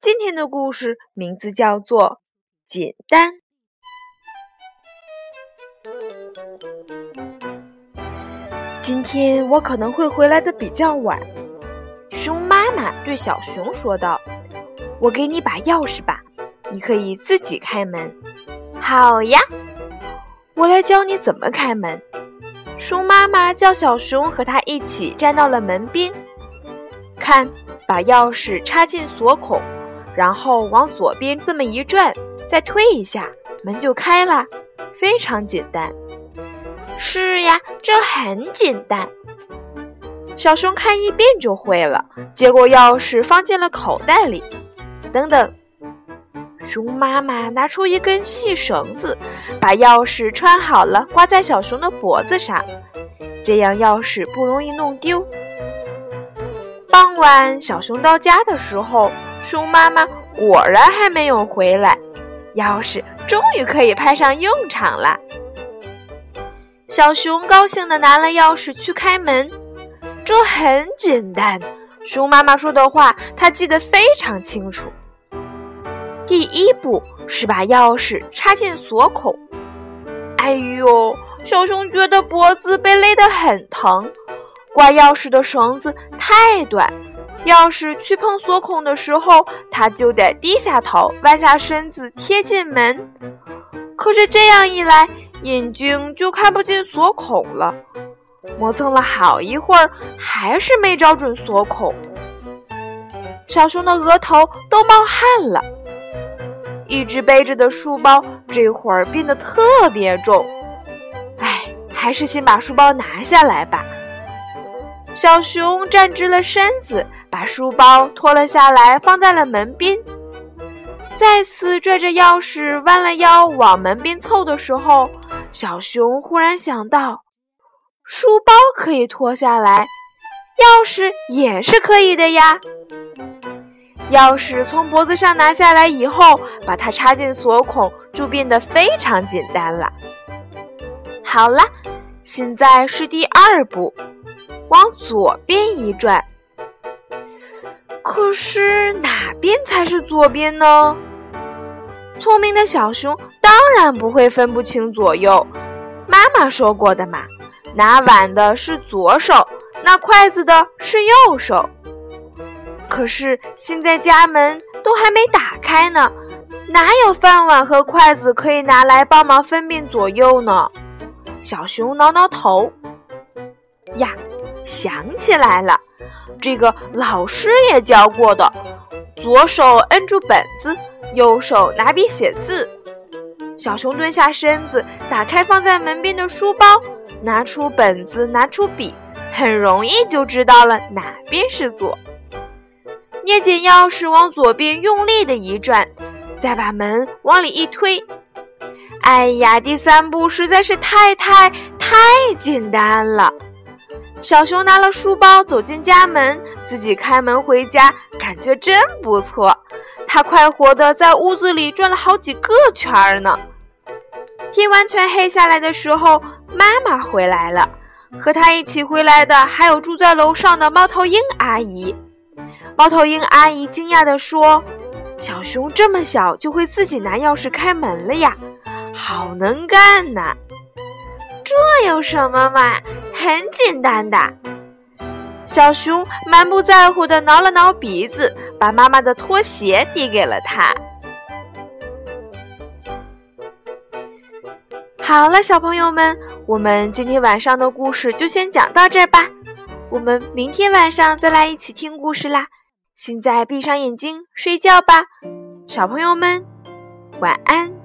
今天的故事名字叫做《简单》。今天我可能会回来的比较晚。熊妈妈对小熊说道：“我给你把钥匙吧，你可以自己开门。”好呀，我来教你怎么开门。熊妈妈叫小熊和它一起站到了门边，看，把钥匙插进锁孔。然后往左边这么一转，再推一下，门就开了，非常简单。是呀，这很简单。小熊看一遍就会了。接过钥匙放进了口袋里。等等，熊妈妈拿出一根细绳子，把钥匙穿好了，挂在小熊的脖子上，这样钥匙不容易弄丢。傍晚，小熊到家的时候。熊妈妈果然还没有回来，钥匙终于可以派上用场了。小熊高兴地拿了钥匙去开门，这很简单。熊妈妈说的话，他记得非常清楚。第一步是把钥匙插进锁孔。哎呦，小熊觉得脖子被勒得很疼，挂钥匙的绳子太短。钥匙去碰锁孔的时候，他就得低下头，弯下身子贴近门。可是这样一来，眼睛就看不进锁孔了。磨蹭了好一会儿，还是没找准锁孔。小熊的额头都冒汗了，一直背着的书包这会儿变得特别重。哎，还是先把书包拿下来吧。小熊站直了身子。把书包脱了下来，放在了门边。再次拽着钥匙弯了腰往门边凑的时候，小熊忽然想到，书包可以脱下来，钥匙也是可以的呀。钥匙从脖子上拿下来以后，把它插进锁孔，就变得非常简单了。好了，现在是第二步，往左边一转。可是哪边才是左边呢？聪明的小熊当然不会分不清左右。妈妈说过的嘛，拿碗的是左手，拿筷子的是右手。可是现在家门都还没打开呢，哪有饭碗和筷子可以拿来帮忙分辨左右呢？小熊挠挠头，呀，想起来了。这个老师也教过的，左手摁住本子，右手拿笔写字。小熊蹲下身子，打开放在门边的书包，拿出本子，拿出笔，很容易就知道了哪边是左。捏紧钥匙往左边用力的一转，再把门往里一推。哎呀，第三步实在是太太太简单了。小熊拿了书包走进家门，自己开门回家，感觉真不错。他快活地在屋子里转了好几个圈儿呢。天完全黑下来的时候，妈妈回来了，和她一起回来的还有住在楼上的猫头鹰阿姨。猫头鹰阿姨惊讶地说：“小熊这么小就会自己拿钥匙开门了呀，好能干呐！”这有什么嘛？很简单的。小熊满不在乎的挠了挠鼻子，把妈妈的拖鞋递给了他。好了，小朋友们，我们今天晚上的故事就先讲到这儿吧。我们明天晚上再来一起听故事啦。现在闭上眼睛睡觉吧，小朋友们，晚安。